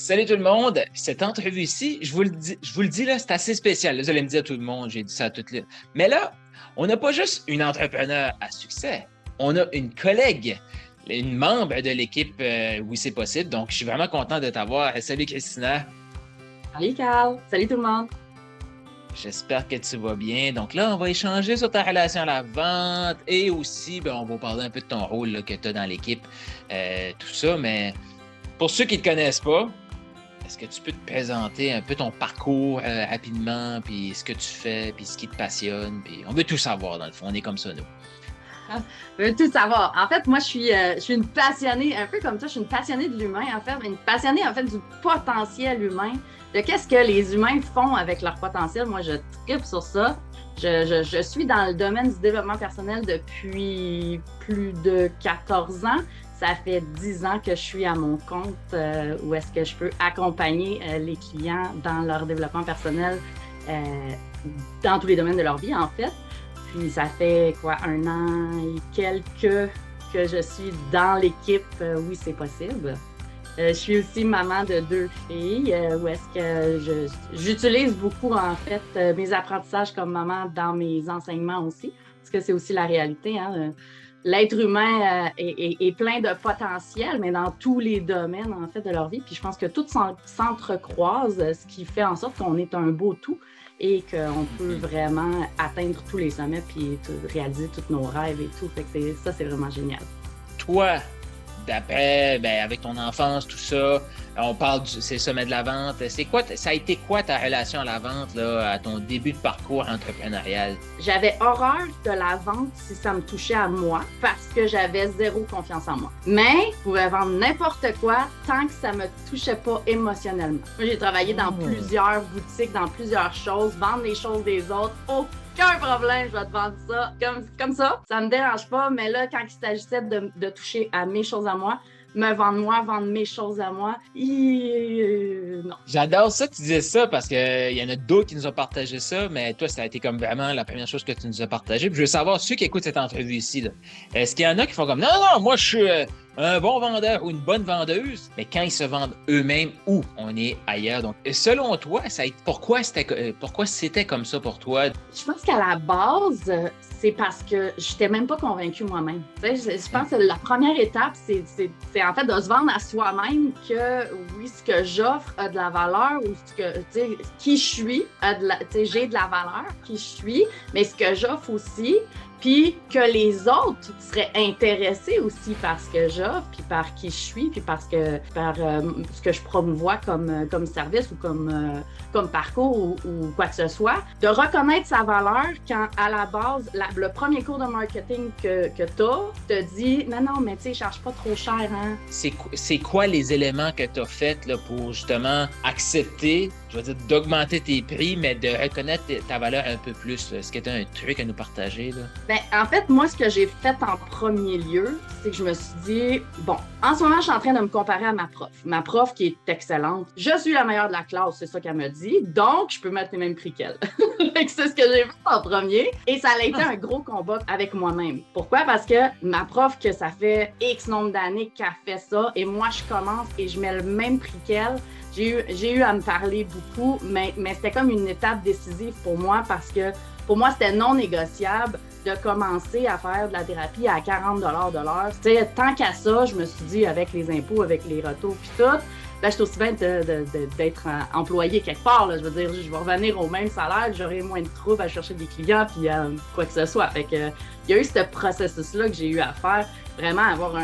Salut tout le monde. Cette entrevue-ci, je vous le dis, je vous le dis là, c'est assez spécial. vous allez me dire tout le monde, j'ai dit ça à toutes les. Mais là, on n'a pas juste une entrepreneur à succès. On a une collègue, une membre de l'équipe euh, Oui, c'est possible. Donc, je suis vraiment content de t'avoir. Salut Christina. Salut Carl. Salut tout le monde. J'espère que tu vas bien. Donc là, on va échanger sur ta relation à la vente et aussi, ben, on va parler un peu de ton rôle que tu as dans l'équipe, euh, tout ça. Mais pour ceux qui ne te connaissent pas, est-ce que tu peux te présenter un peu ton parcours euh, rapidement, puis ce que tu fais, puis ce qui te passionne, puis on veut tout savoir dans le fond, on est comme ça nous. on veut tout savoir. En fait, moi, je suis, euh, je suis une passionnée, un peu comme toi, je suis une passionnée de l'humain, en fait, une passionnée en fait du potentiel humain, de qu'est-ce que les humains font avec leur potentiel. Moi, je tripe sur ça. Je, suis dans le domaine du développement personnel depuis plus de 14 ans. Ça fait dix ans que je suis à mon compte euh, où est-ce que je peux accompagner euh, les clients dans leur développement personnel euh, dans tous les domaines de leur vie, en fait. Puis ça fait quoi, un an et quelques que je suis dans l'équipe Oui, c'est possible. Je suis aussi maman de deux filles, où est-ce que j'utilise beaucoup, en fait, mes apprentissages comme maman dans mes enseignements aussi, parce que c'est aussi la réalité. Hein, l'être humain euh, est, plein de potentiel, mais dans tous les domaines, en fait, de leur vie. Puis je pense que tout s'entrecroise, ce qui fait en sorte qu'on est un beau tout et qu'on peut mm-hmm. vraiment atteindre tous les sommets puis réaliser tous nos rêves et tout. Fait que ça, c'est vraiment génial. Toi, d'après, ben, avec ton enfance, tout ça, on parle du c'est sommet de la vente. C'est quoi, ça a été quoi ta relation à la vente là, à ton début de parcours entrepreneurial? J'avais horreur de la vente si ça me touchait à moi parce que j'avais zéro confiance en moi. Mais je pouvais vendre n'importe quoi tant que ça me touchait pas émotionnellement. J'ai travaillé dans oh. plusieurs boutiques, dans plusieurs choses, vendre les choses des autres. aucun problème, je vais te vendre ça comme, comme ça. Ça me dérange pas, mais là, quand il s'agissait de, de toucher à mes choses à moi, me vendre moi, vendre mes choses à moi. Euh, non. J'adore ça que tu disais ça parce qu'il euh, y en a d'autres qui nous ont partagé ça, mais toi, ça a été comme vraiment la première chose que tu nous as partagé. je veux savoir, ceux qui écoutent cette entrevue ici, est-ce qu'il y en a qui font comme non, non, moi, je suis. Euh, un bon vendeur ou une bonne vendeuse, mais quand ils se vendent eux-mêmes ou on est ailleurs. Donc, selon toi, ça pourquoi c'était pourquoi c'était comme ça pour toi? Je pense qu'à la base, c'est parce que je n'étais même pas convaincue moi-même. Je, je, pense que la première étape, c'est en fait de se vendre à soi-même que oui, ce que j'offre a de la valeur ou ce que qui je suis j'ai de la valeur, qui je suis, mais ce que j'offre aussi, puis que les autres seraient intéressés aussi par ce que j'offre, puis par qui je suis, puis parce que par euh, ce que je promouvois comme, euh, comme service ou comme, euh, comme parcours ou, quoi que ce soit, de reconnaître sa valeur quand à la base, le premier cours de marketing que, que tu as te dit non, non, mais tu sais, cherche pas trop cher. Hein? C'est quoi les éléments que tu as faits pour justement accepter, je veux dire, d'augmenter tes prix, mais de reconnaître ta valeur un peu plus? Est-ce que tu as un truc à nous partager? Là? Ben, en fait, moi, ce que j'ai fait en premier lieu, c'est que je me suis dit, bon, en ce moment, je suis en train de me comparer à ma prof. Ma prof qui est excellente. Je suis la meilleure de la classe, c'est ça qu'elle me dit. Donc, je peux mettre les mêmes prix qu'elle. c'est ce que j'ai fait en premier. Et ça a été un gros combat avec moi-même. Pourquoi? Parce que ma prof, que ça fait X nombre d'années qu'elle fait ça, et moi, je commence et je mets le même prix qu'elle. J'ai eu, eu à me parler beaucoup, mais, mais c'était comme une étape décisive pour moi parce que pour moi, c'était non négociable de commencer à faire de la thérapie à 40 de l'heure. Tant qu'à ça, je me suis dit, avec les impôts, avec les retours puis tout, ben, je suis aussi bien d'être employé quelque part. Je veux dire, je vais revenir au même salaire, j'aurai moins de troubles à chercher des clients, puis euh, quoi que ce soit. Fait que, il y a eu ce processus-là que j'ai eu à faire, vraiment avoir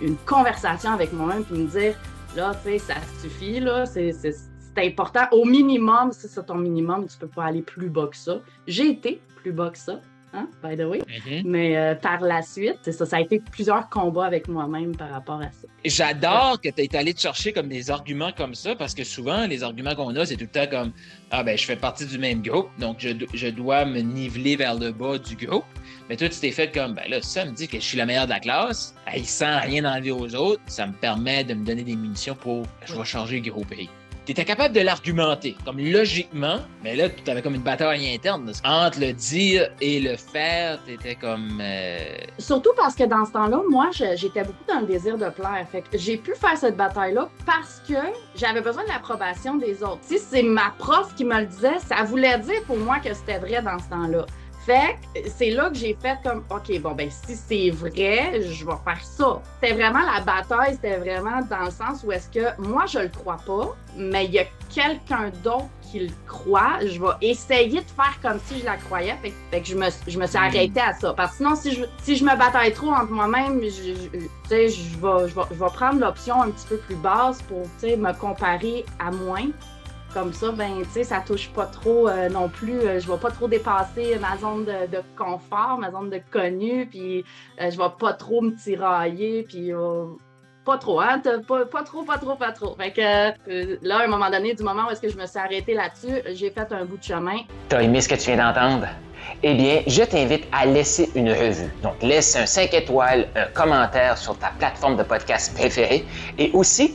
une conversation avec moi-même, puis me dire, là, tu sais, ça suffit, là, c'est important. Au minimum, si c'est ton minimum, tu peux pas aller plus bas que ça. J'ai été plus bas que ça. Hein, by the way. Mm-hmm. Mais euh, par la suite, c'est ça, ça a été plusieurs combats avec moi-même par rapport à ça. J'adore que tu aies allé te chercher comme des arguments comme ça, parce que souvent, les arguments qu'on a, c'est tout le temps comme Ah, ben, je fais partie du même groupe, donc je, je dois me niveler vers le bas du groupe. Mais toi, tu t'es fait comme, ben là, ça me dit que je suis la meilleure de la classe, il sans rien enlever aux autres, ça me permet de me donner des munitions pour, je vais changer le groupe tu étais capable de l'argumenter, comme logiquement, mais là, tu avais comme une bataille interne. Entre le dire et le faire, tu étais comme. Euh, Surtout parce que dans ce temps-là, moi, j'étais beaucoup dans le désir de plaire. Fait que j'ai pu faire cette bataille-là parce que j'avais besoin de l'approbation des autres. Si c'est ma prof qui me le disait, ça voulait dire pour moi que c'était vrai dans ce temps-là. Fait que c'est là que j'ai fait comme, OK, bon, ben si c'est vrai, je vais faire ça. C'était vraiment la bataille, c'était vraiment dans le sens où est-ce que moi, je le crois pas, mais il y a quelqu'un d'autre qui le croit. Je vais essayer de faire comme si je la croyais. Fait, que je me, je me suis hmm. arrêtée à ça. Parce que sinon, si je, si je me bataille trop entre moi-même, je, je, je, vais, je, vais, je vais prendre l'option un petit peu plus basse pour me comparer à moins. Comme ça, ben, tu sais, ça touche pas trop euh, non plus. Euh, je vais pas trop dépasser ma zone de, confort, ma zone de connu, puis euh, je vais pas trop me tirailler, puis pas trop, hein? Pas, pas, trop, pas trop, pas trop. Fait que là, à un moment donné, du moment où est-ce que je me suis arrêtée là-dessus, j'ai fait un bout de chemin. T'as aimé ce que tu viens d'entendre? Eh bien, je t'invite à laisser une revue. Donc, laisse un 5 étoiles, un commentaire sur ta plateforme de podcast préférée et aussi